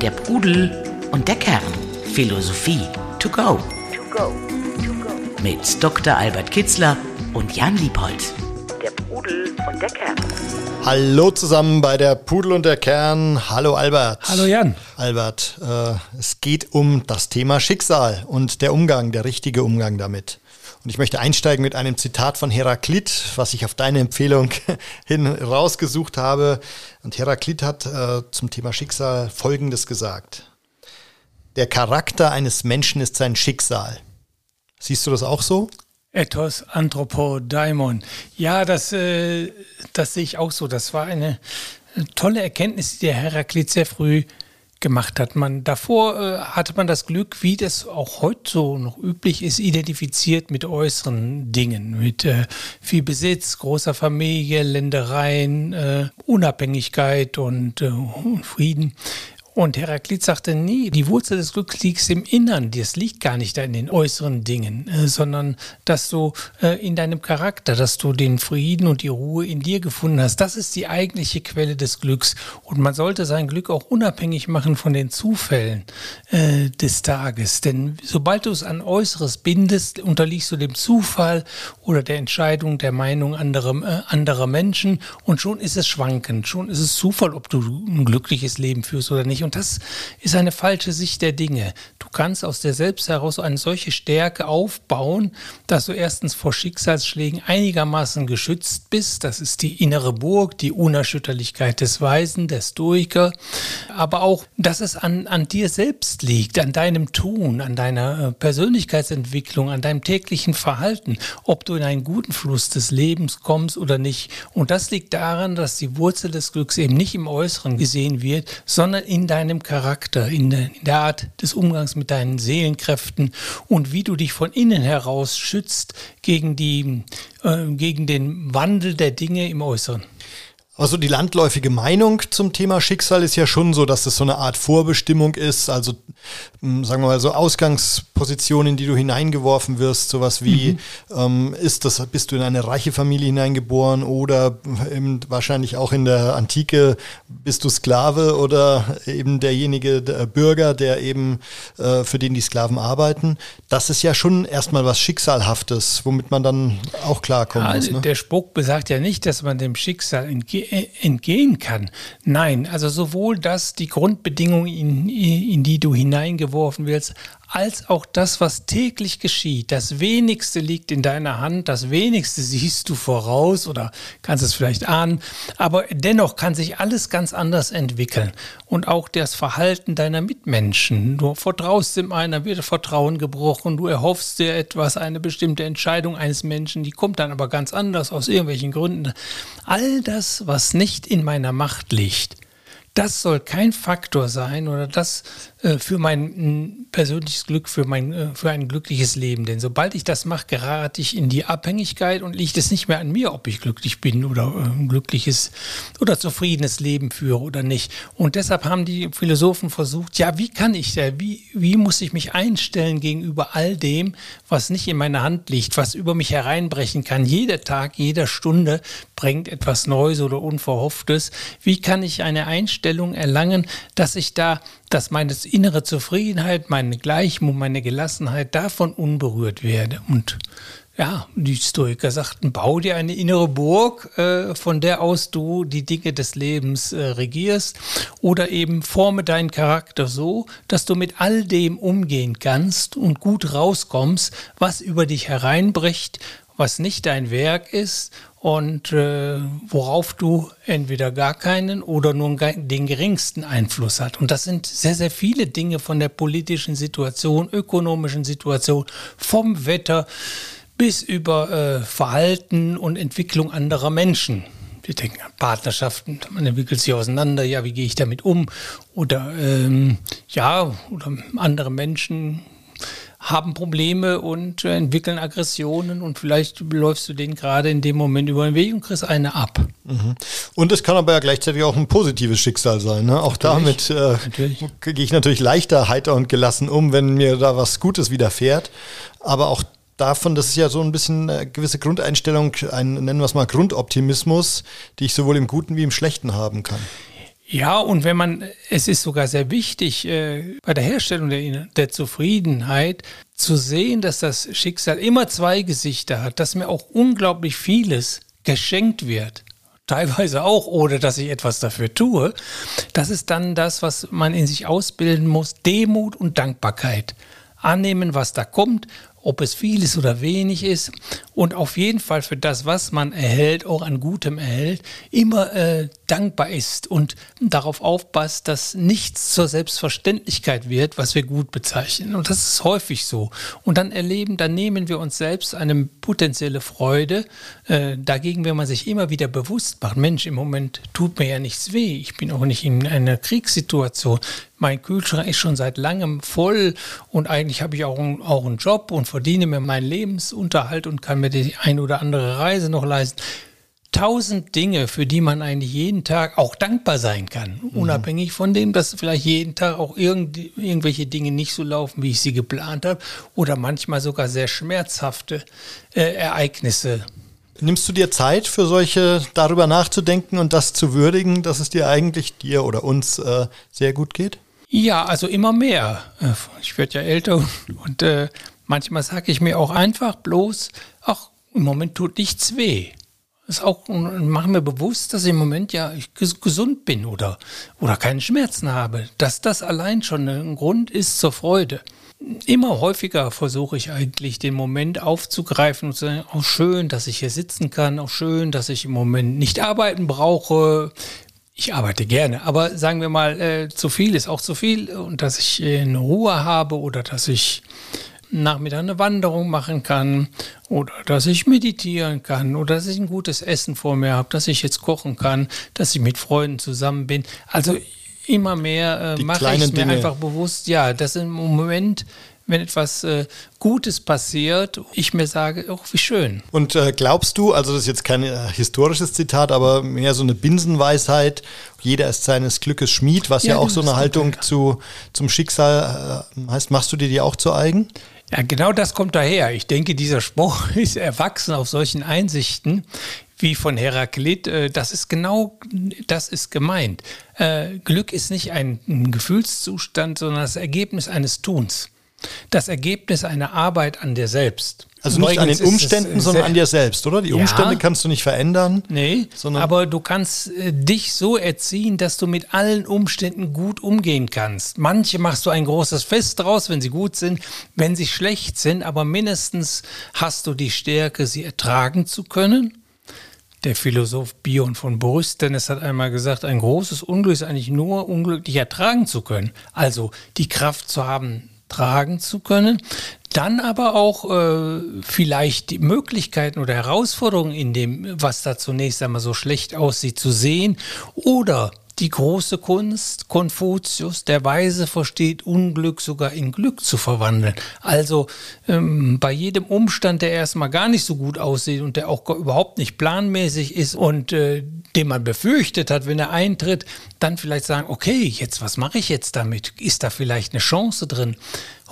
Der Pudel und der Kern. Philosophie to go. To go. To go. Mit Dr. Albert Kitzler und Jan Liebold. Der Pudel und der Kern. Hallo zusammen bei der Pudel und der Kern. Hallo Albert. Hallo Jan. Albert, äh, es geht um das Thema Schicksal und der Umgang, der richtige Umgang damit. Und ich möchte einsteigen mit einem Zitat von Heraklit, was ich auf deine Empfehlung hin rausgesucht habe. Und Heraklit hat äh, zum Thema Schicksal Folgendes gesagt. Der Charakter eines Menschen ist sein Schicksal. Siehst du das auch so? Ethos Anthropodaimon. Ja, das, äh, das sehe ich auch so. Das war eine tolle Erkenntnis, die der Heraklit sehr früh gemacht hat. Man, davor äh, hatte man das Glück, wie das auch heute so noch üblich ist, identifiziert mit äußeren Dingen, mit äh, viel Besitz, großer Familie, Ländereien, äh, Unabhängigkeit und äh, Frieden. Und Heraklit sagte, nie, die Wurzel des Glücks liegt im Innern. Das liegt gar nicht in den äußeren Dingen, äh, sondern dass du äh, in deinem Charakter, dass du den Frieden und die Ruhe in dir gefunden hast. Das ist die eigentliche Quelle des Glücks. Und man sollte sein Glück auch unabhängig machen von den Zufällen äh, des Tages. Denn sobald du es an Äußeres bindest, unterliegst du dem Zufall oder der Entscheidung der Meinung anderer, äh, anderer Menschen. Und schon ist es schwankend. Schon ist es Zufall, ob du ein glückliches Leben führst oder nicht nicht. Und das ist eine falsche Sicht der Dinge. Du kannst aus dir selbst heraus eine solche Stärke aufbauen, dass du erstens vor Schicksalsschlägen einigermaßen geschützt bist. Das ist die innere Burg, die Unerschütterlichkeit des Weisen, des Stoiker. Aber auch, dass es an, an dir selbst liegt, an deinem Tun, an deiner äh, Persönlichkeitsentwicklung, an deinem täglichen Verhalten, ob du in einen guten Fluss des Lebens kommst oder nicht. Und das liegt daran, dass die Wurzel des Glücks eben nicht im Äußeren gesehen wird, sondern in deinem Charakter, in der, in der Art des Umgangs mit deinen Seelenkräften und wie du dich von innen heraus schützt gegen, die, äh, gegen den Wandel der Dinge im Äußeren. Also die landläufige Meinung zum Thema Schicksal ist ja schon so, dass das so eine Art Vorbestimmung ist, also hm, sagen wir mal so Ausgangspositionen, in die du hineingeworfen wirst, sowas wie mhm. ähm, ist das, bist du in eine reiche Familie hineingeboren oder eben wahrscheinlich auch in der Antike bist du Sklave oder eben derjenige der Bürger, der eben äh, für den die Sklaven arbeiten. Das ist ja schon erstmal was Schicksalhaftes, womit man dann auch klarkommen ja, muss. Ne? Der Spruch besagt ja nicht, dass man dem Schicksal entgeht entgehen kann. Nein, also sowohl das, die Grundbedingungen, in, in die du hineingeworfen wirst, als auch das, was täglich geschieht. Das wenigste liegt in deiner Hand, das wenigste siehst du voraus oder kannst es vielleicht ahnen, aber dennoch kann sich alles ganz anders entwickeln. Und auch das Verhalten deiner Mitmenschen. Du vertraust dem einen, wird Vertrauen gebrochen, du erhoffst dir etwas, eine bestimmte Entscheidung eines Menschen, die kommt dann aber ganz anders aus irgendwelchen Gründen. All das, was nicht in meiner Macht liegt, das soll kein Faktor sein oder das äh, für mein persönliches Glück, für, mein, äh, für ein glückliches Leben. Denn sobald ich das mache, gerate ich in die Abhängigkeit und liegt es nicht mehr an mir, ob ich glücklich bin oder äh, ein glückliches oder zufriedenes Leben führe oder nicht. Und deshalb haben die Philosophen versucht, ja, wie kann ich da, wie, wie muss ich mich einstellen gegenüber all dem, was nicht in meiner Hand liegt, was über mich hereinbrechen kann. Jeder Tag, jeder Stunde bringt etwas Neues oder Unverhofftes. Wie kann ich eine Einstellung erlangen, dass ich da dass meine innere Zufriedenheit, meine Gleichmut, meine Gelassenheit davon unberührt werde. Und ja, die Stoiker sagten, bau dir eine innere Burg, äh, von der aus du die Dinge des Lebens äh, regierst, oder eben forme deinen Charakter so, dass du mit all dem umgehen kannst und gut rauskommst, was über dich hereinbricht, was nicht dein Werk ist und äh, worauf du entweder gar keinen oder nur den geringsten Einfluss hat. Und das sind sehr, sehr viele Dinge von der politischen Situation, ökonomischen Situation, vom Wetter bis über äh, Verhalten und Entwicklung anderer Menschen. Wir denken an Partnerschaften, man entwickelt sich auseinander, ja, wie gehe ich damit um? Oder ähm, ja, oder andere Menschen haben Probleme und äh, entwickeln Aggressionen und vielleicht läufst du denen gerade in dem Moment über den Weg und kriegst eine ab. Mhm. Und es kann aber ja gleichzeitig auch ein positives Schicksal sein. Ne? Auch natürlich, damit äh, gehe ich natürlich leichter heiter und gelassen um, wenn mir da was Gutes widerfährt. Aber auch davon, das ist ja so ein bisschen eine gewisse Grundeinstellung, ein, nennen wir es mal Grundoptimismus, die ich sowohl im Guten wie im Schlechten haben kann. Ja, und wenn man, es ist sogar sehr wichtig, äh, bei der Herstellung der, der Zufriedenheit zu sehen, dass das Schicksal immer zwei Gesichter hat, dass mir auch unglaublich vieles geschenkt wird teilweise auch, ohne dass ich etwas dafür tue. Das ist dann das, was man in sich ausbilden muss, Demut und Dankbarkeit. Annehmen, was da kommt ob es viel ist oder wenig ist und auf jeden Fall für das, was man erhält, auch an Gutem erhält, immer äh, dankbar ist und darauf aufpasst, dass nichts zur Selbstverständlichkeit wird, was wir gut bezeichnen. Und das ist häufig so. Und dann erleben, dann nehmen wir uns selbst eine potenzielle Freude. Äh, dagegen, wenn man sich immer wieder bewusst macht, Mensch, im Moment tut mir ja nichts weh. Ich bin auch nicht in einer Kriegssituation mein Kühlschrank ist schon seit langem voll und eigentlich habe ich auch, ein, auch einen Job und verdiene mir meinen Lebensunterhalt und kann mir die ein oder andere Reise noch leisten. Tausend Dinge, für die man eigentlich jeden Tag auch dankbar sein kann, mhm. unabhängig von dem, dass vielleicht jeden Tag auch irgend, irgendwelche Dinge nicht so laufen, wie ich sie geplant habe, oder manchmal sogar sehr schmerzhafte äh, Ereignisse Nimmst du dir Zeit für solche, darüber nachzudenken und das zu würdigen, dass es dir eigentlich, dir oder uns äh, sehr gut geht? Ja, also immer mehr. Ich werde ja älter und äh, manchmal sage ich mir auch einfach bloß, ach, im Moment tut nichts weh. Das ist auch, mache mir bewusst, dass ich im Moment ja gesund bin oder, oder keine Schmerzen habe. Dass das allein schon ein Grund ist zur Freude. Immer häufiger versuche ich eigentlich den Moment aufzugreifen und zu sagen, auch schön, dass ich hier sitzen kann, auch schön, dass ich im Moment nicht arbeiten brauche, ich arbeite gerne, aber sagen wir mal, äh, zu viel ist auch zu viel und dass ich äh, eine Ruhe habe oder dass ich Nachmittag eine Wanderung machen kann oder dass ich meditieren kann oder dass ich ein gutes Essen vor mir habe, dass ich jetzt kochen kann, dass ich mit Freunden zusammen bin. Also immer mehr äh, mache ich mir einfach bewusst, ja, dass im Moment wenn etwas äh, Gutes passiert, ich mir sage, oh, wie schön. Und äh, glaubst du, also das ist jetzt kein äh, historisches Zitat, aber mehr so eine Binsenweisheit, jeder ist seines Glückes Schmied, was ja, ja auch so eine Haltung zu, zum Schicksal äh, heißt, machst du dir die auch zu eigen? Ja, genau das kommt daher. Ich denke, dieser Spruch ist erwachsen auf solchen Einsichten wie von Heraklit. Äh, das ist genau, das ist gemeint. Glück ist nicht ein Gefühlszustand, sondern das Ergebnis eines Tuns das Ergebnis einer Arbeit an dir selbst. Also nicht an den Umständen, sondern an dir selbst, oder? Die ja, Umstände kannst du nicht verändern. Nee, aber du kannst äh, dich so erziehen, dass du mit allen Umständen gut umgehen kannst. Manche machst du ein großes Fest draus, wenn sie gut sind, wenn sie schlecht sind, aber mindestens hast du die Stärke, sie ertragen zu können. Der Philosoph Bion von Borysthenes hat einmal gesagt, ein großes Unglück ist eigentlich nur unglücklich ertragen zu können. Also die Kraft zu haben, tragen zu können. Dann aber auch äh, vielleicht die Möglichkeiten oder Herausforderungen in dem, was da zunächst einmal so schlecht aussieht, zu sehen oder die große Kunst, Konfuzius, der Weise versteht Unglück sogar in Glück zu verwandeln. Also ähm, bei jedem Umstand, der erstmal gar nicht so gut aussieht und der auch überhaupt nicht planmäßig ist und äh, den man befürchtet hat, wenn er eintritt, dann vielleicht sagen, okay, jetzt was mache ich jetzt damit? Ist da vielleicht eine Chance drin?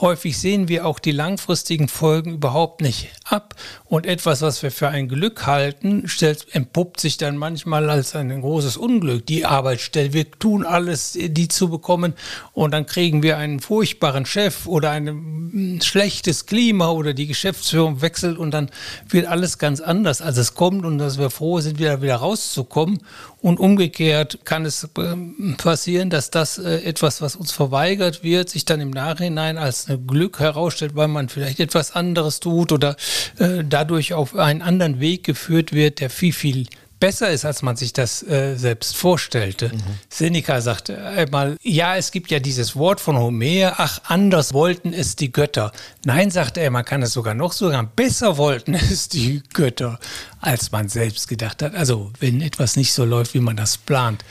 Häufig sehen wir auch die langfristigen Folgen überhaupt nicht ab. Und etwas, was wir für ein Glück halten, stellt, entpuppt sich dann manchmal als ein großes Unglück. Die Arbeitsstelle, wir tun alles, die zu bekommen. Und dann kriegen wir einen furchtbaren Chef oder ein hm, schlechtes Klima oder die Geschäftsführung wechselt und dann wird alles ganz anders, als es kommt und dass wir froh sind, wieder, wieder rauszukommen und umgekehrt kann es ähm, passieren, dass das äh, etwas, was uns verweigert wird, sich dann im Nachhinein als Glück herausstellt, weil man vielleicht etwas anderes tut oder äh, dadurch auf einen anderen Weg geführt wird, der viel, viel besser ist, als man sich das äh, selbst vorstellte. Mhm. Seneca sagte einmal, ja, es gibt ja dieses Wort von Homer, ach, anders wollten es die Götter. Nein, sagte er, man kann es sogar noch so sagen, besser wollten es die Götter, als man selbst gedacht hat. Also, wenn etwas nicht so läuft, wie man das plant.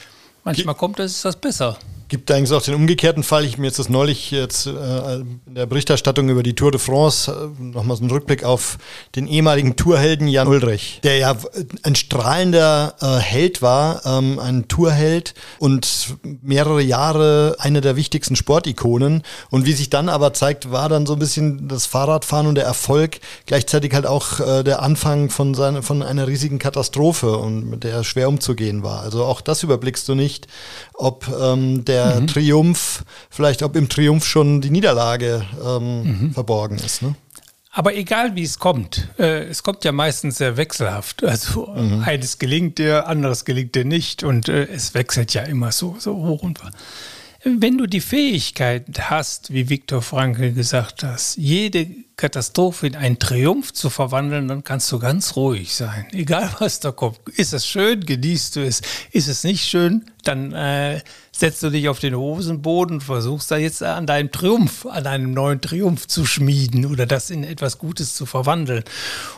Manchmal kommt es, ist das besser. Gibt eigentlich auch den umgekehrten Fall. Ich mir jetzt das neulich jetzt äh, in der Berichterstattung über die Tour de France äh, nochmal so einen Rückblick auf den ehemaligen Tourhelden Jan Ulrich, der ja ein strahlender äh, Held war, ähm, ein Tourheld und mehrere Jahre eine der wichtigsten Sportikonen. Und wie sich dann aber zeigt, war dann so ein bisschen das Fahrradfahren und der Erfolg gleichzeitig halt auch äh, der Anfang von, seine, von einer riesigen Katastrophe und mit der schwer umzugehen war. Also auch das überblickst du nicht, ob ähm, der mhm. Triumph, vielleicht ob im Triumph schon die Niederlage ähm, mhm. verborgen ist. Ne? Aber egal wie es kommt, äh, es kommt ja meistens sehr wechselhaft. Also mhm. eines gelingt dir, anderes gelingt dir nicht und äh, es wechselt ja immer so, so hoch und runter. Wenn du die Fähigkeit hast, wie Viktor Frankl gesagt hat, jede Katastrophe in einen Triumph zu verwandeln, dann kannst du ganz ruhig sein. Egal was da kommt. Ist es schön, genießt du es. Ist es nicht schön, dann äh, setzt du dich auf den Hosenboden und versuchst da jetzt an deinem Triumph, an einem neuen Triumph zu schmieden oder das in etwas Gutes zu verwandeln.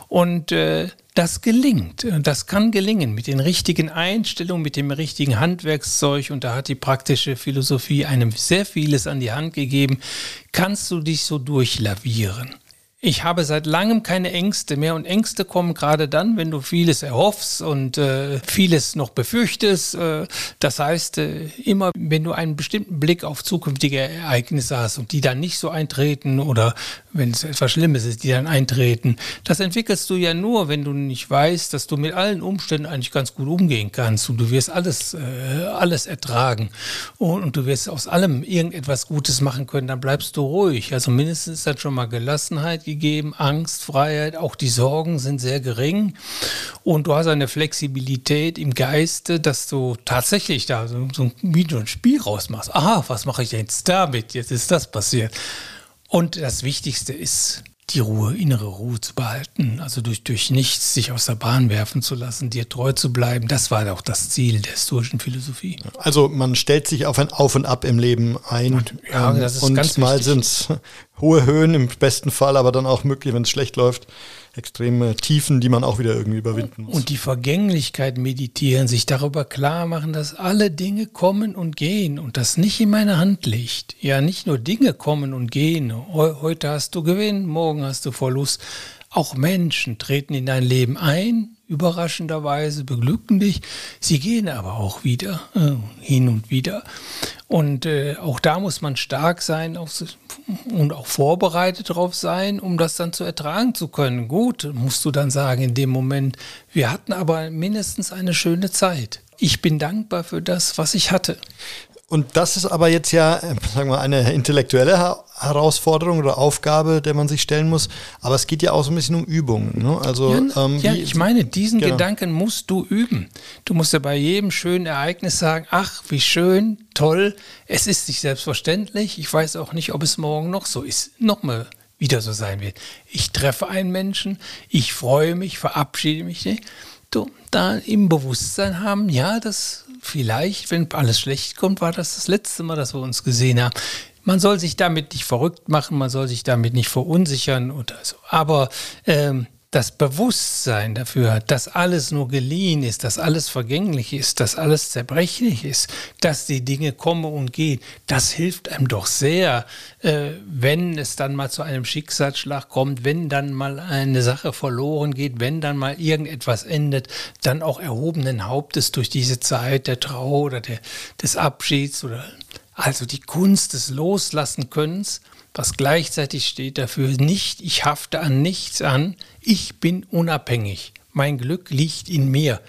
Und äh, das gelingt. Das kann gelingen mit den richtigen Einstellungen, mit dem richtigen Handwerkszeug. Und da hat die praktische Philosophie einem sehr vieles an die Hand gegeben. Kannst du dich so durchlavieren? Ich habe seit langem keine Ängste mehr und Ängste kommen gerade dann, wenn du vieles erhoffst und äh, vieles noch befürchtest. Äh, das heißt, äh, immer wenn du einen bestimmten Blick auf zukünftige Ereignisse hast und die dann nicht so eintreten oder wenn es etwas Schlimmes ist, die dann eintreten, das entwickelst du ja nur, wenn du nicht weißt, dass du mit allen Umständen eigentlich ganz gut umgehen kannst und du wirst alles, äh, alles ertragen und, und du wirst aus allem irgendetwas Gutes machen können, dann bleibst du ruhig. Also mindestens ist dann schon mal Gelassenheit gegeben, Angst, Freiheit, auch die Sorgen sind sehr gering und du hast eine Flexibilität im Geiste, dass du tatsächlich da so, so ein Spiel rausmachst. Aha, was mache ich jetzt damit? Jetzt ist das passiert. Und das Wichtigste ist, die Ruhe, innere Ruhe zu behalten, also durch, durch nichts sich aus der Bahn werfen zu lassen, dir treu zu bleiben. Das war auch das Ziel der historischen Philosophie. Also man stellt sich auf ein Auf und Ab im Leben ein. Und, ja, das ist und ganz mal sind es hohe Höhen im besten Fall, aber dann auch möglich, wenn es schlecht läuft, extreme Tiefen, die man auch wieder irgendwie überwinden muss. Und die Vergänglichkeit meditieren, sich darüber klar machen, dass alle Dinge kommen und gehen und das nicht in meiner Hand liegt. Ja, nicht nur Dinge kommen und gehen. Heute hast du Gewinn, morgen hast du Verlust. Auch Menschen treten in dein Leben ein, überraschenderweise, beglücken dich. Sie gehen aber auch wieder, äh, hin und wieder. Und äh, auch da muss man stark sein und auch vorbereitet darauf sein, um das dann zu ertragen zu können. Gut, musst du dann sagen in dem Moment, wir hatten aber mindestens eine schöne Zeit. Ich bin dankbar für das, was ich hatte. Und das ist aber jetzt ja, äh, sagen wir, eine intellektuelle Herausforderung oder Aufgabe, der man sich stellen muss. Aber es geht ja auch so ein bisschen um Übungen. Ne? Also, ja, ähm, ja ich meine, diesen genau. Gedanken musst du üben. Du musst ja bei jedem schönen Ereignis sagen, ach, wie schön, toll. Es ist nicht selbstverständlich. Ich weiß auch nicht, ob es morgen noch so ist. Nochmal wieder so sein wird. Ich treffe einen Menschen, ich freue mich, verabschiede mich. Du, da im Bewusstsein haben, ja, das vielleicht, wenn alles schlecht kommt, war das das letzte Mal, dass wir uns gesehen haben. Man soll sich damit nicht verrückt machen, man soll sich damit nicht verunsichern oder so. Aber ähm, das Bewusstsein dafür, dass alles nur geliehen ist, dass alles vergänglich ist, dass alles zerbrechlich ist, dass die Dinge kommen und gehen, das hilft einem doch sehr, äh, wenn es dann mal zu einem Schicksalsschlag kommt, wenn dann mal eine Sache verloren geht, wenn dann mal irgendetwas endet, dann auch erhobenen Hauptes durch diese Zeit der Trauer oder der, des Abschieds oder also die Kunst des Loslassen-Könnens was gleichzeitig steht dafür nicht, ich hafte an nichts an, ich bin unabhängig. Mein Glück liegt in mir.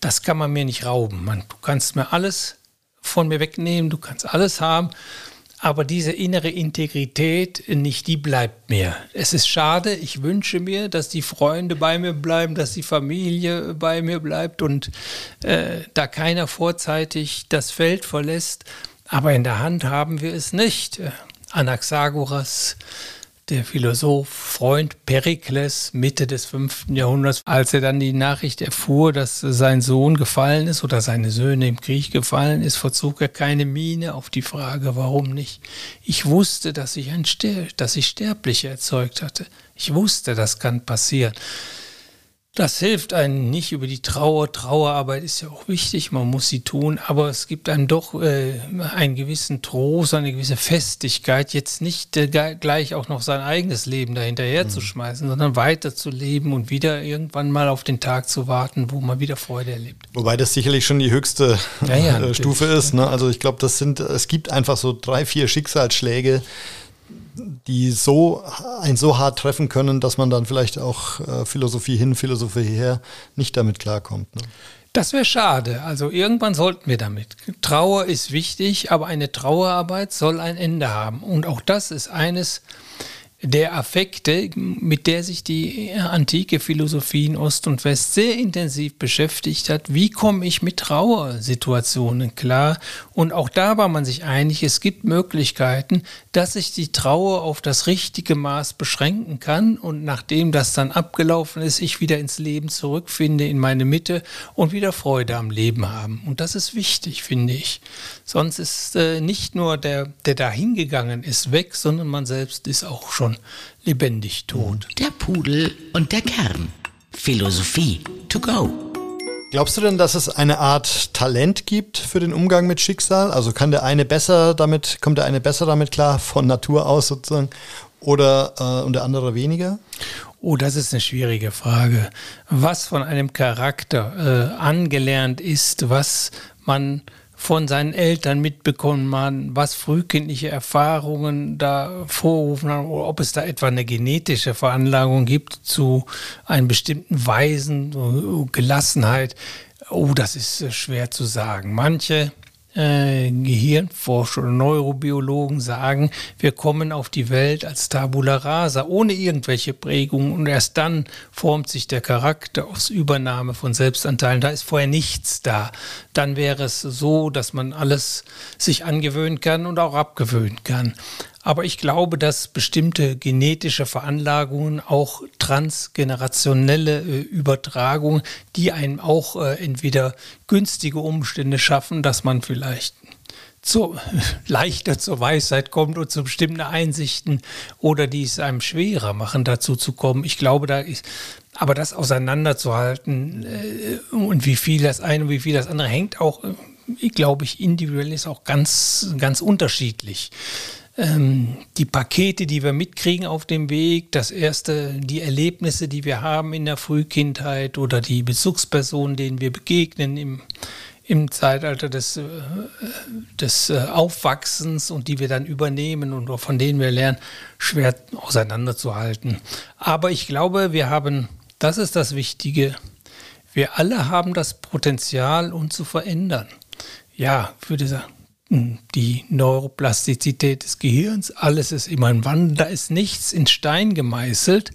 Das kann man mir nicht rauben. Man, du kannst mir alles von mir wegnehmen, du kannst alles haben, aber diese innere Integrität nicht, die bleibt mir. Es ist schade, ich wünsche mir, dass die Freunde bei mir bleiben, dass die Familie bei mir bleibt und äh, da keiner vorzeitig das Feld verlässt. Aber in der Hand haben wir es nicht. Anaxagoras, der Philosoph, Freund Perikles, Mitte des 5. Jahrhunderts, als er dann die Nachricht erfuhr, dass sein Sohn gefallen ist oder seine Söhne im Krieg gefallen ist, verzog er keine Miene auf die Frage, warum nicht. Ich wusste, dass ich, ein Ster dass ich Sterbliche erzeugt hatte. Ich wusste, das kann passieren. Das hilft einem nicht über die Trauer. Trauerarbeit ist ja auch wichtig, man muss sie tun, aber es gibt einem doch äh, einen gewissen Trost, eine gewisse Festigkeit, jetzt nicht äh, gleich auch noch sein eigenes Leben dahinterher mhm. zu schmeißen, sondern weiterzuleben und wieder irgendwann mal auf den Tag zu warten, wo man wieder Freude erlebt. Wobei das sicherlich schon die höchste ja, ja, äh, Stufe ist. Ne? Also ich glaube, das sind, es gibt einfach so drei, vier Schicksalsschläge, die so ein so hart treffen können, dass man dann vielleicht auch äh, Philosophie hin, Philosophie her nicht damit klarkommt. Ne? Das wäre schade. Also irgendwann sollten wir damit. Trauer ist wichtig, aber eine Trauerarbeit soll ein Ende haben. Und auch das ist eines der Affekte, mit der sich die antike Philosophie in Ost und West sehr intensiv beschäftigt hat. Wie komme ich mit Trauersituationen klar? Und auch da war man sich einig, es gibt Möglichkeiten, dass ich die Trauer auf das richtige Maß beschränken kann und nachdem das dann abgelaufen ist, ich wieder ins Leben zurückfinde, in meine Mitte und wieder Freude am Leben haben. Und das ist wichtig, finde ich. Sonst ist äh, nicht nur der, der da hingegangen ist, weg, sondern man selbst ist auch schon lebendig tot. Der Pudel und der Kern. Philosophie to go. Glaubst du denn, dass es eine Art Talent gibt für den Umgang mit Schicksal? Also kann der eine besser damit, kommt der eine besser damit klar, von Natur aus sozusagen, oder äh, und der andere weniger? Oh, das ist eine schwierige Frage. Was von einem Charakter äh, angelernt ist, was man von seinen Eltern mitbekommen man, was frühkindliche Erfahrungen da vorrufen haben, oder ob es da etwa eine genetische Veranlagung gibt zu einem bestimmten Weisen, Gelassenheit. Oh, das ist schwer zu sagen. Manche äh, Gehirnforscher oder Neurobiologen sagen, wir kommen auf die Welt als Tabula rasa, ohne irgendwelche Prägungen und erst dann formt sich der Charakter aus Übernahme von Selbstanteilen. Da ist vorher nichts da. Dann wäre es so, dass man alles sich angewöhnen kann und auch abgewöhnen kann. Aber ich glaube, dass bestimmte genetische Veranlagungen, auch transgenerationelle äh, Übertragungen, die einem auch äh, entweder günstige Umstände schaffen, dass man vielleicht zu, leichter zur Weisheit kommt und zu bestimmten Einsichten oder die es einem schwerer machen, dazu zu kommen. Ich glaube, da ist, aber das auseinanderzuhalten äh, und wie viel das eine und wie viel das andere hängt auch, äh, glaube ich, individuell ist auch ganz, ganz unterschiedlich ähm, die Pakete, die wir mitkriegen auf dem Weg, das erste, die Erlebnisse, die wir haben in der Frühkindheit oder die Bezugspersonen, denen wir begegnen im, im Zeitalter des, äh, des äh, Aufwachsens und die wir dann übernehmen und von denen wir lernen, schwer auseinanderzuhalten. Aber ich glaube, wir haben, das ist das Wichtige, wir alle haben das Potenzial, uns zu verändern. Ja, für diese die Neuroplastizität des Gehirns, alles ist immer ein Wandel, da ist nichts in Stein gemeißelt.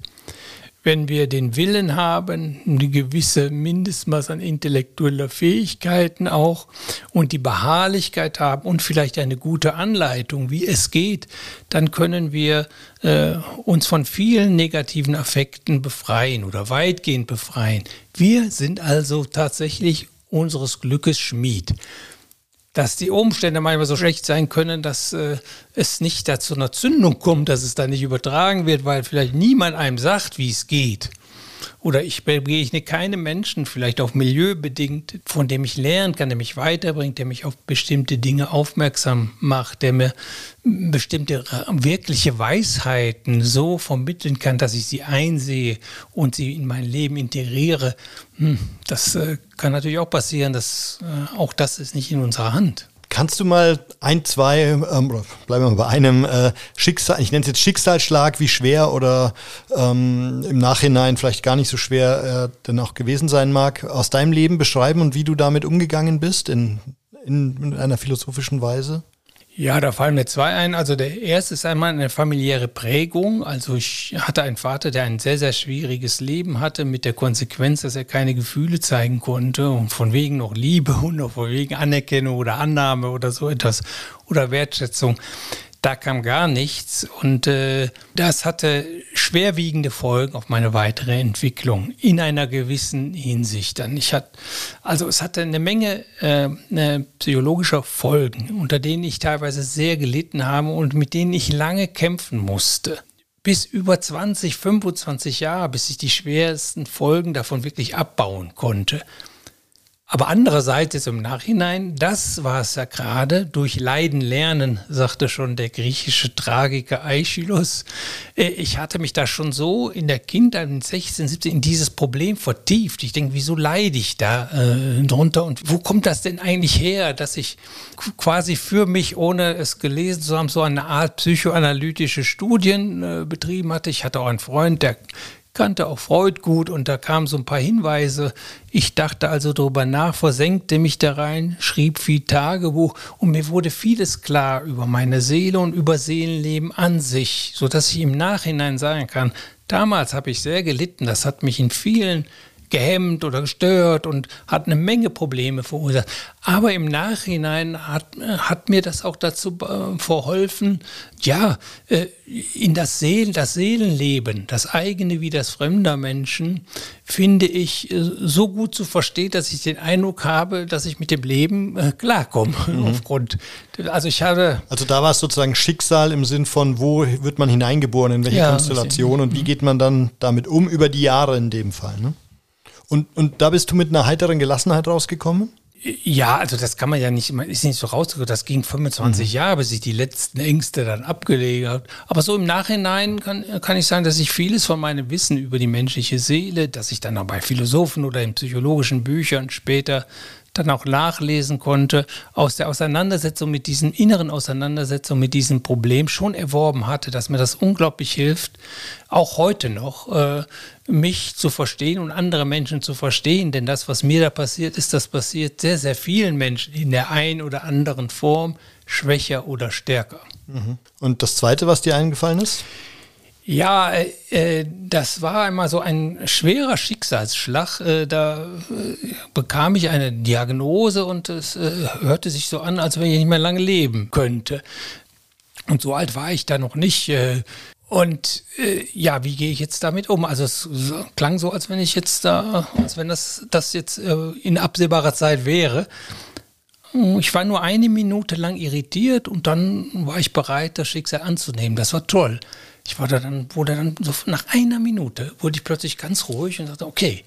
Wenn wir den Willen haben, eine gewisse Mindestmaß an intellektueller Fähigkeiten auch und die Beharrlichkeit haben und vielleicht eine gute Anleitung, wie es geht, dann können wir äh, uns von vielen negativen Affekten befreien oder weitgehend befreien. Wir sind also tatsächlich unseres Glückes Schmied dass die Umstände manchmal so schlecht sein können, dass äh, es nicht dazu einer Zündung kommt, dass es da nicht übertragen wird, weil vielleicht niemand einem sagt, wie es geht. Oder ich begegne keinem Menschen, vielleicht auch milieubedingt, von dem ich lernen kann, der mich weiterbringt, der mich auf bestimmte Dinge aufmerksam macht, der mir bestimmte wirkliche Weisheiten so vermitteln kann, dass ich sie einsehe und sie in mein Leben integriere. Hm, das äh, kann natürlich auch passieren, dass äh, auch das ist nicht in unserer Hand. Kannst du mal ein, zwei, ähm, oder bleiben wir mal bei einem äh, Schicksal, ich nenne es jetzt Schicksalsschlag, wie schwer oder ähm, im Nachhinein vielleicht gar nicht so schwer äh, denn auch gewesen sein mag, aus deinem Leben beschreiben und wie du damit umgegangen bist in, in, in einer philosophischen Weise? Ja, da fallen mir zwei ein. Also der erste ist einmal eine familiäre Prägung. Also ich hatte einen Vater, der ein sehr, sehr schwieriges Leben hatte, mit der Konsequenz, dass er keine Gefühle zeigen konnte und von wegen noch Liebe und noch von wegen Anerkennung oder Annahme oder so etwas oder Wertschätzung da kam gar nichts und äh, das hatte schwerwiegende Folgen auf meine weitere Entwicklung in einer gewissen Hinsicht. Dann ich hatte, also es hatte eine Menge äh, psychologischer Folgen, unter denen ich teilweise sehr gelitten habe und mit denen ich lange kämpfen musste. bis über 20, 25 Jahre, bis ich die schwersten Folgen davon wirklich abbauen konnte. Aber andererseits ist im Nachhinein, das war es ja gerade, durch Leiden lernen, sagte schon der griechische Tragiker Aeschylus. Äh, ich hatte mich da schon so in der Kindheit, in 16, 17, in dieses Problem vertieft. Ich denke, wieso leide ich da äh, drunter und wo kommt das denn eigentlich her, dass ich quasi für mich, ohne es gelesen zu haben, so eine Art psychoanalytische Studien äh, betrieben hatte. Ich hatte auch einen Freund, der kannte auch Freud gut und da kamen so ein paar Hinweise. Ich dachte also darüber nach, versenkte mich da rein, schrieb viel Tagebuch und mir wurde vieles klar über meine Seele und über Seelenleben an sich, sodass ich im Nachhinein sagen kann, damals habe ich sehr gelitten, das hat mich in vielen gehemmt oder gestört und hat eine Menge Probleme verursacht. Aber im Nachhinein hat, hat mir das auch dazu äh, verholfen, ja, äh, in das Seelen, das Seelenleben, das eigene wie das fremder Menschen, finde ich äh, so gut zu verstehen, dass ich den Eindruck habe, dass ich mit dem Leben klarkomme. Mhm. Aufgrund, also ich habe. Also da war es sozusagen Schicksal im Sinn von, wo wird man hineingeboren, in welche ja, Konstellation und wie geht man dann damit um über die Jahre in dem Fall. Ne? Und, und da bist du mit einer heiteren Gelassenheit rausgekommen? Ja, also das kann man ja nicht, man ist nicht so rausgekommen. Das ging 25 mhm. Jahre, bis ich die letzten Ängste dann abgelegt habe. Aber so im Nachhinein kann, kann ich sagen, dass ich vieles von meinem Wissen über die menschliche Seele, dass ich dann auch bei Philosophen oder in psychologischen Büchern später dann auch nachlesen konnte, aus der Auseinandersetzung mit diesen inneren Auseinandersetzungen mit diesem Problem schon erworben hatte, dass mir das unglaublich hilft, auch heute noch, äh, mich zu verstehen und andere Menschen zu verstehen. Denn das, was mir da passiert ist, das passiert sehr, sehr vielen Menschen in der einen oder anderen Form, schwächer oder stärker. Mhm. Und das Zweite, was dir eingefallen ist? Ja, äh, äh, das war einmal so ein schwerer Schicksalsschlag. Äh, da äh, bekam ich eine Diagnose und es äh, hörte sich so an, als wenn ich nicht mehr lange leben könnte. Und so alt war ich da noch nicht. Äh, und ja, wie gehe ich jetzt damit um? Also es klang so, als wenn ich jetzt da, als wenn das, das jetzt in absehbarer Zeit wäre. Ich war nur eine Minute lang irritiert und dann war ich bereit, das Schicksal anzunehmen. Das war toll. Ich war da dann, wurde dann so nach einer Minute, wurde ich plötzlich ganz ruhig und sagte, okay,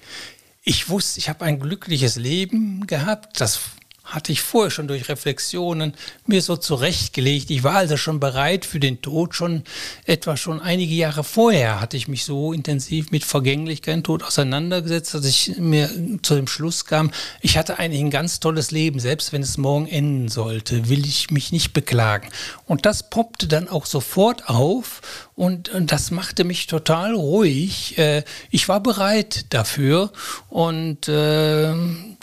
ich wusste, ich habe ein glückliches Leben gehabt, das hatte ich vorher schon durch Reflexionen mir so zurechtgelegt. Ich war also schon bereit für den Tod, schon etwa schon einige Jahre vorher hatte ich mich so intensiv mit Vergänglichkeit und Tod auseinandergesetzt, dass ich mir zu dem Schluss kam, ich hatte eigentlich ein ganz tolles Leben, selbst wenn es morgen enden sollte, will ich mich nicht beklagen. Und das poppte dann auch sofort auf und, und das machte mich total ruhig. Äh, ich war bereit dafür und äh,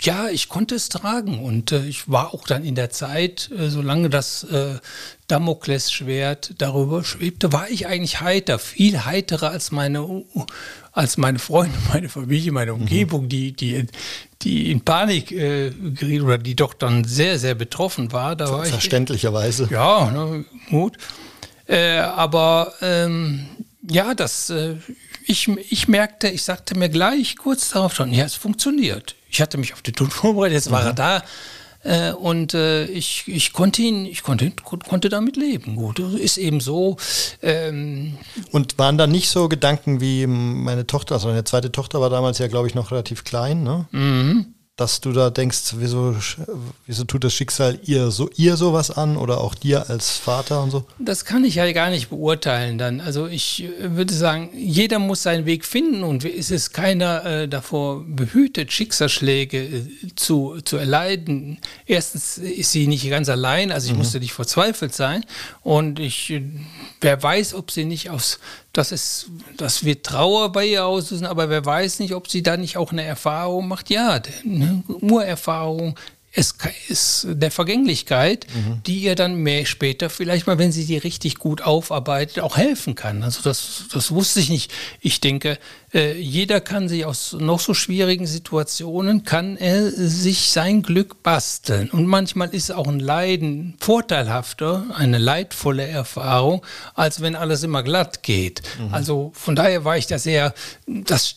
ja, ich konnte es tragen und äh, ich war auch dann in der Zeit, äh, solange das äh, Damoklesschwert darüber schwebte, war ich eigentlich heiter, viel heiterer als meine, als meine Freunde, meine Familie, meine mhm. Umgebung, mhm. die, die, die in Panik äh, geriet oder die doch dann sehr, sehr betroffen war. Da war Verständlicherweise. Ich, ja, ne, gut. Äh, aber ähm, ja, das, äh, ich, ich merkte, ich sagte mir gleich kurz darauf schon, ja, es funktioniert. Ich hatte mich auf den Tod vorbereitet, jetzt war er da. Äh, und äh, ich, ich konnte ihn, ich konnte, konnte damit leben. Gut, ist eben so. Ähm und waren da nicht so Gedanken wie meine Tochter, also meine zweite Tochter war damals ja, glaube ich, noch relativ klein, ne? Mhm dass du da denkst, wieso, wieso tut das Schicksal ihr so ihr sowas an oder auch dir als Vater und so? Das kann ich ja gar nicht beurteilen dann. Also ich äh, würde sagen, jeder muss seinen Weg finden und es ist keiner äh, davor behütet, Schicksalsschläge äh, zu, zu erleiden. Erstens ist sie nicht ganz allein, also ich mhm. musste nicht verzweifelt sein und ich, äh, wer weiß, ob sie nicht aus das ist, das wird Trauer bei ihr auslösen, aber wer weiß nicht, ob sie da nicht auch eine Erfahrung macht. Ja, eine Urerfahrung es ist der Vergänglichkeit, mhm. die ihr dann mehr später vielleicht mal, wenn sie die richtig gut aufarbeitet, auch helfen kann. Also das, das wusste ich nicht. Ich denke, äh, jeder kann sich aus noch so schwierigen Situationen, kann er sich sein Glück basteln. Und manchmal ist auch ein Leiden vorteilhafter, eine leidvolle Erfahrung, als wenn alles immer glatt geht. Mhm. Also von daher war ich da sehr, das,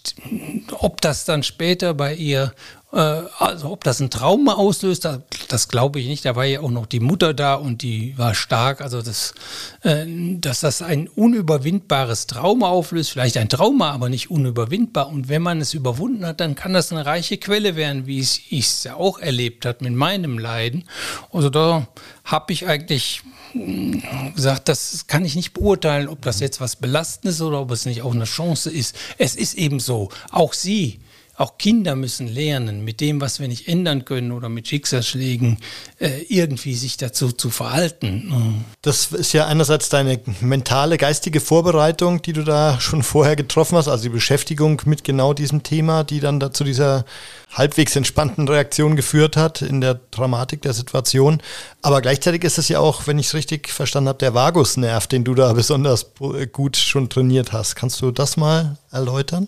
ob das dann später bei ihr also ob das ein Trauma auslöst, das, das glaube ich nicht. Da war ja auch noch die Mutter da und die war stark. Also das, äh, dass das ein unüberwindbares Trauma auflöst, vielleicht ein Trauma, aber nicht unüberwindbar. Und wenn man es überwunden hat, dann kann das eine reiche Quelle werden, wie ich es ja auch erlebt habe mit meinem Leiden. Also da habe ich eigentlich hm, gesagt, das kann ich nicht beurteilen, ob das jetzt was Belastendes oder ob es nicht auch eine Chance ist. Es ist eben so. Auch Sie auch Kinder müssen lernen, mit dem, was wir nicht ändern können oder mit Schicksalsschlägen, äh, irgendwie sich dazu zu verhalten. Das ist ja einerseits deine mentale, geistige Vorbereitung, die du da schon vorher getroffen hast, also die Beschäftigung mit genau diesem Thema, die dann dazu dieser halbwegs entspannten Reaktion geführt hat in der Dramatik der Situation. Aber gleichzeitig ist es ja auch, wenn ich es richtig verstanden habe, der Vagusnerv, den du da besonders gut schon trainiert hast. Kannst du das mal erläutern?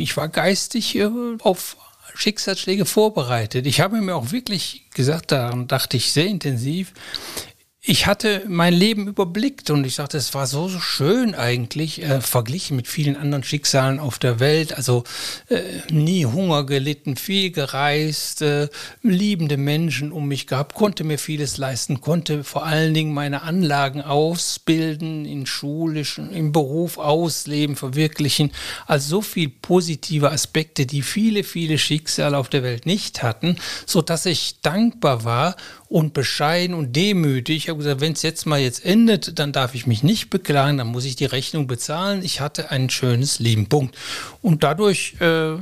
Ich war geistig äh, auf Schicksalsschläge vorbereitet. Ich habe mir auch wirklich gesagt, daran dachte ich sehr intensiv, ich hatte mein Leben überblickt und ich dachte, es war so, so schön eigentlich, äh, verglichen mit vielen anderen Schicksalen auf der Welt. Also äh, nie Hunger gelitten, viel gereist, äh, liebende Menschen um mich gehabt, konnte mir vieles leisten, konnte vor allen Dingen meine Anlagen ausbilden, in schulischen, im Beruf ausleben, verwirklichen. Also so viel positive Aspekte, die viele, viele Schicksale auf der Welt nicht hatten, so dass ich dankbar war und bescheiden und demütig. Ich habe gesagt, wenn es jetzt mal jetzt endet, dann darf ich mich nicht beklagen, dann muss ich die Rechnung bezahlen. Ich hatte ein schönes Leben. Punkt. Und dadurch äh,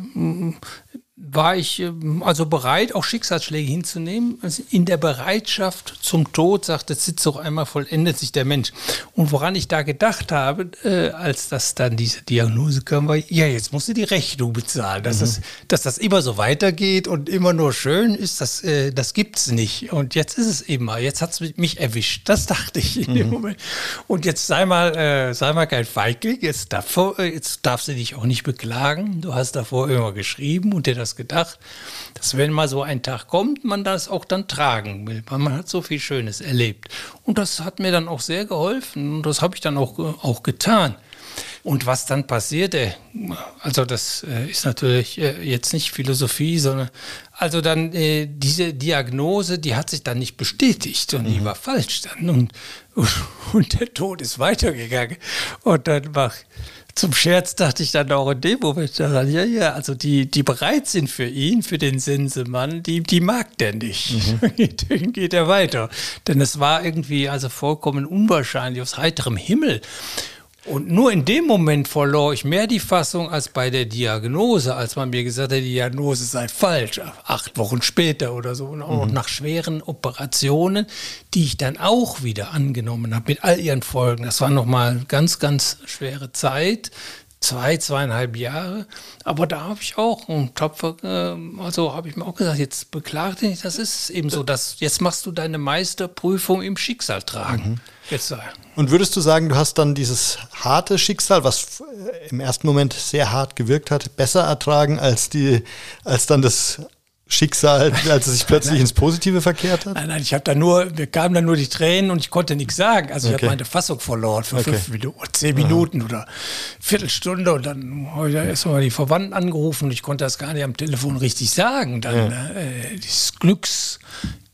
war ich ähm, also bereit, auch Schicksalsschläge hinzunehmen. Also in der Bereitschaft zum Tod, sagt der auch einmal, vollendet sich der Mensch. Und woran ich da gedacht habe, äh, als das dann diese Diagnose kam, war, ja, jetzt musst du die Rechnung bezahlen. Dass, mhm. das, dass das immer so weitergeht und immer nur schön ist, das, äh, das gibt es nicht. Und jetzt ist es immer, jetzt hat es mich erwischt. Das dachte ich in mhm. dem Moment. Und jetzt sei mal, äh, sei mal kein Feigling, jetzt, davor, äh, jetzt darfst du dich auch nicht beklagen. Du hast davor immer geschrieben und dir das das gedacht, dass wenn mal so ein Tag kommt, man das auch dann tragen will, weil man hat so viel Schönes erlebt. Und das hat mir dann auch sehr geholfen und das habe ich dann auch, auch getan. Und was dann passierte, also das äh, ist natürlich äh, jetzt nicht Philosophie, sondern also dann äh, diese Diagnose, die hat sich dann nicht bestätigt und mhm. die war falsch dann und, und der Tod ist weitergegangen und dann war zum Scherz dachte ich dann auch in dem Moment daran, ja, ja, also die, die bereit sind für ihn, für den Sensemann, die, die mag der nicht. Mhm. Den geht er weiter. Denn es war irgendwie also vollkommen unwahrscheinlich aus heiterem Himmel. Und nur in dem Moment verlor ich mehr die Fassung als bei der Diagnose, als man mir gesagt hat, die Diagnose sei falsch, acht Wochen später oder so. Und auch mhm. nach schweren Operationen, die ich dann auch wieder angenommen habe mit all ihren Folgen. Das war nochmal ganz, ganz schwere Zeit zwei, zweieinhalb Jahre. Aber da habe ich auch einen Topfer, äh, also habe ich mir auch gesagt, jetzt beklag dich, das ist eben so, dass jetzt machst du deine Meisterprüfung im Schicksal tragen. Mhm. Jetzt, äh, Und würdest du sagen, du hast dann dieses harte Schicksal, was äh, im ersten Moment sehr hart gewirkt hat, besser ertragen als die, als dann das Schicksal, als es sich plötzlich ins Positive verkehrt hat? Nein, nein, ich habe da nur, wir kamen dann nur die Tränen und ich konnte nichts sagen. Also okay. ich habe meine Fassung verloren für okay. fünf Minuten, zehn Minuten Aha. oder Viertelstunde und dann habe ich erstmal die Verwandten angerufen und ich konnte das gar nicht am Telefon richtig sagen. Dann ja. äh, dieses Glücks,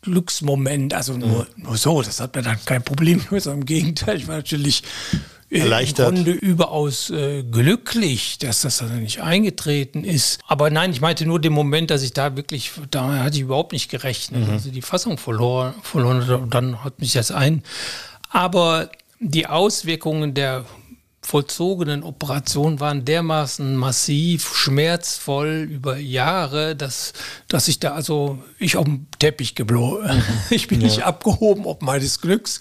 Glücksmoment, also nur, nur so, das hat mir dann kein Problem, sondern im Gegenteil, ich war natürlich erleichtert. Im Grunde überaus äh, glücklich, dass das dann nicht eingetreten ist. Aber nein, ich meinte nur den Moment, dass ich da wirklich, da hatte ich überhaupt nicht gerechnet. Mhm. Also die Fassung verloren, verloren und dann hat mich das ein. Aber die Auswirkungen der vollzogenen Operationen waren dermaßen massiv, schmerzvoll über Jahre, dass, dass ich da also, ich auf dem Teppich geblogen. Mhm. Ich bin ja. nicht abgehoben, ob meines Glücks.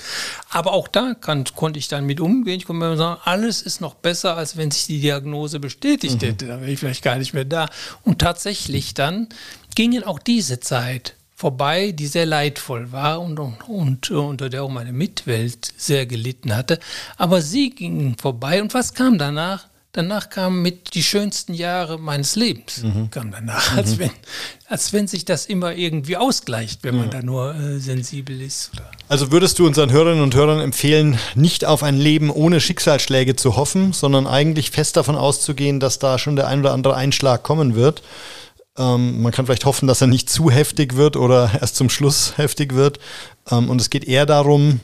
Aber auch da kann, konnte ich dann mit umgehen. Ich konnte mir sagen, alles ist noch besser, als wenn sich die Diagnose bestätigt mhm. hätte. Da wäre ich vielleicht gar nicht mehr da. Und tatsächlich dann gingen auch diese Zeit vorbei, die sehr leidvoll war und, und, und, unter der auch meine Mitwelt sehr gelitten hatte. Aber sie gingen vorbei und was kam danach? Danach kamen mit die schönsten Jahre meines Lebens, mhm. kam danach, als, mhm. wenn, als wenn sich das immer irgendwie ausgleicht, wenn man ja. da nur äh, sensibel ist. Oder? Also würdest du unseren Hörerinnen und Hörern empfehlen, nicht auf ein Leben ohne Schicksalsschläge zu hoffen, sondern eigentlich fest davon auszugehen, dass da schon der ein oder andere Einschlag kommen wird? Ähm, man kann vielleicht hoffen, dass er nicht zu heftig wird oder erst zum Schluss heftig wird. Ähm, und es geht eher darum,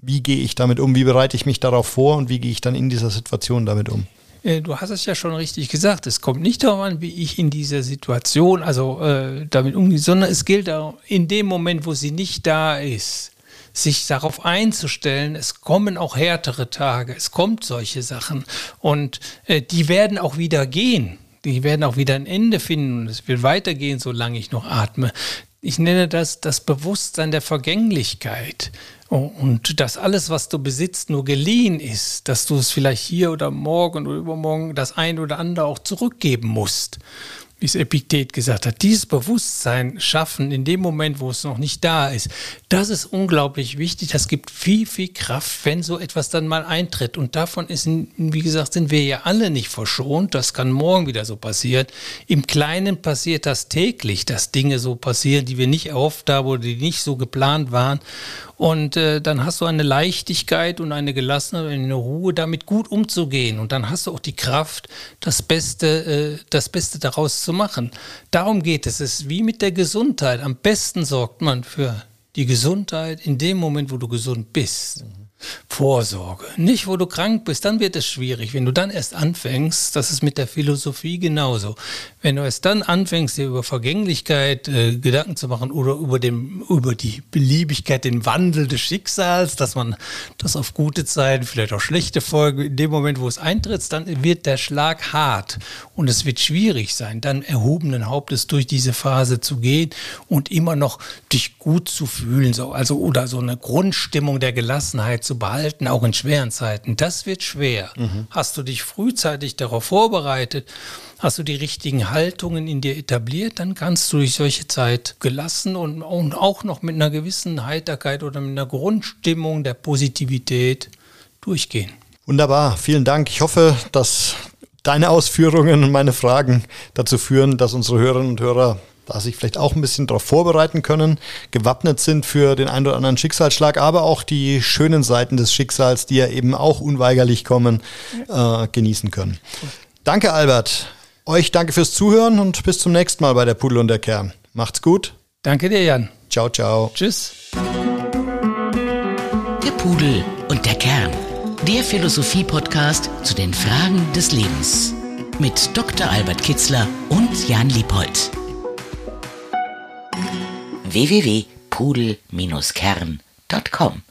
wie gehe ich damit um, wie bereite ich mich darauf vor und wie gehe ich dann in dieser Situation damit um. Äh, du hast es ja schon richtig gesagt. Es kommt nicht darauf an, wie ich in dieser Situation, also äh, damit umgehe, sondern es gilt auch in dem Moment, wo sie nicht da ist, sich darauf einzustellen, es kommen auch härtere Tage, es kommt solche Sachen und äh, die werden auch wieder gehen. Die werden auch wieder ein Ende finden und es wird weitergehen, solange ich noch atme. Ich nenne das das Bewusstsein der Vergänglichkeit. Und dass alles, was du besitzt, nur geliehen ist, dass du es vielleicht hier oder morgen oder übermorgen das eine oder andere auch zurückgeben musst wie es Epiktet gesagt hat, dieses Bewusstsein schaffen in dem Moment, wo es noch nicht da ist, das ist unglaublich wichtig. Das gibt viel, viel Kraft, wenn so etwas dann mal eintritt. Und davon ist, wie gesagt, sind wir ja alle nicht verschont. Das kann morgen wieder so passieren. Im Kleinen passiert das täglich, dass Dinge so passieren, die wir nicht erhofft haben oder die nicht so geplant waren. Und äh, dann hast du eine Leichtigkeit und eine Gelassenheit und eine Ruhe, damit gut umzugehen. Und dann hast du auch die Kraft, das Beste, äh, das Beste daraus zu machen. Darum geht es. Es ist wie mit der Gesundheit. Am besten sorgt man für die Gesundheit in dem Moment, wo du gesund bist. Mhm. Vorsorge. Nicht, wo du krank bist, dann wird es schwierig. Wenn du dann erst anfängst, das ist mit der Philosophie genauso. Wenn du erst dann anfängst, dir über Vergänglichkeit äh, Gedanken zu machen oder über, dem, über die Beliebigkeit, den Wandel des Schicksals, dass man das auf gute Zeiten, vielleicht auch schlechte Folgen, in dem Moment, wo es eintritt, dann wird der Schlag hart und es wird schwierig sein, dann erhobenen Hauptes durch diese Phase zu gehen und immer noch dich gut zu fühlen, so, also oder so eine Grundstimmung der Gelassenheit zu behalten, auch in schweren Zeiten. Das wird schwer. Mhm. Hast du dich frühzeitig darauf vorbereitet? Hast du die richtigen Haltungen in dir etabliert, dann kannst du durch solche Zeit gelassen und, und auch noch mit einer gewissen Heiterkeit oder mit einer Grundstimmung der Positivität durchgehen. Wunderbar, vielen Dank. Ich hoffe, dass deine Ausführungen und meine Fragen dazu führen, dass unsere Hörerinnen und Hörer da sich vielleicht auch ein bisschen darauf vorbereiten können, gewappnet sind für den einen oder anderen Schicksalsschlag, aber auch die schönen Seiten des Schicksals, die ja eben auch unweigerlich kommen, äh, genießen können. Danke, Albert. Euch danke fürs Zuhören und bis zum nächsten Mal bei der Pudel und der Kern. Macht's gut. Danke dir, Jan. Ciao, ciao. Tschüss. Der Pudel und der Kern. Der Philosophie-Podcast zu den Fragen des Lebens. Mit Dr. Albert Kitzler und Jan Liebold www.pudel-kern.com